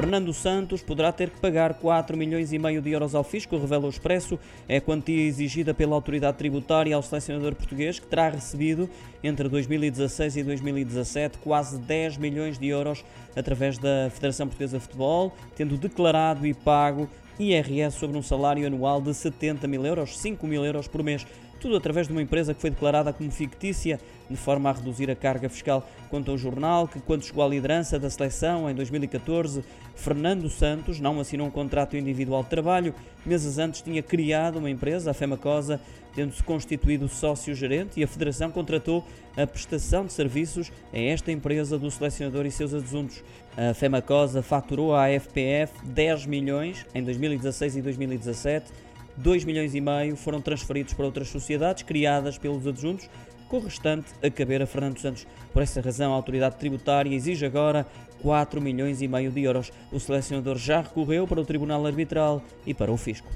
Fernando Santos poderá ter que pagar 4 milhões e meio de euros ao fisco, revela o Expresso. É a quantia exigida pela autoridade tributária ao selecionador português, que terá recebido entre 2016 e 2017 quase 10 milhões de euros através da Federação Portuguesa de Futebol, tendo declarado e pago IRS sobre um salário anual de 70 mil euros, 5 mil euros por mês. Tudo através de uma empresa que foi declarada como fictícia, de forma a reduzir a carga fiscal. Quanto ao jornal, que quando chegou à liderança da seleção em 2014, Fernando Santos não assinou um contrato individual de trabalho. Meses antes tinha criado uma empresa, a Femacosa, tendo-se constituído sócio-gerente e a Federação contratou a prestação de serviços a esta empresa do selecionador e seus adjuntos. A Femacosa faturou à FPF 10 milhões em 2016 e 2017 2 milhões e meio foram transferidos para outras sociedades criadas pelos adjuntos, com o restante a caber a Fernando Santos. Por essa razão, a autoridade tributária exige agora 4 milhões e meio de euros. O selecionador já recorreu para o Tribunal Arbitral e para o Fisco.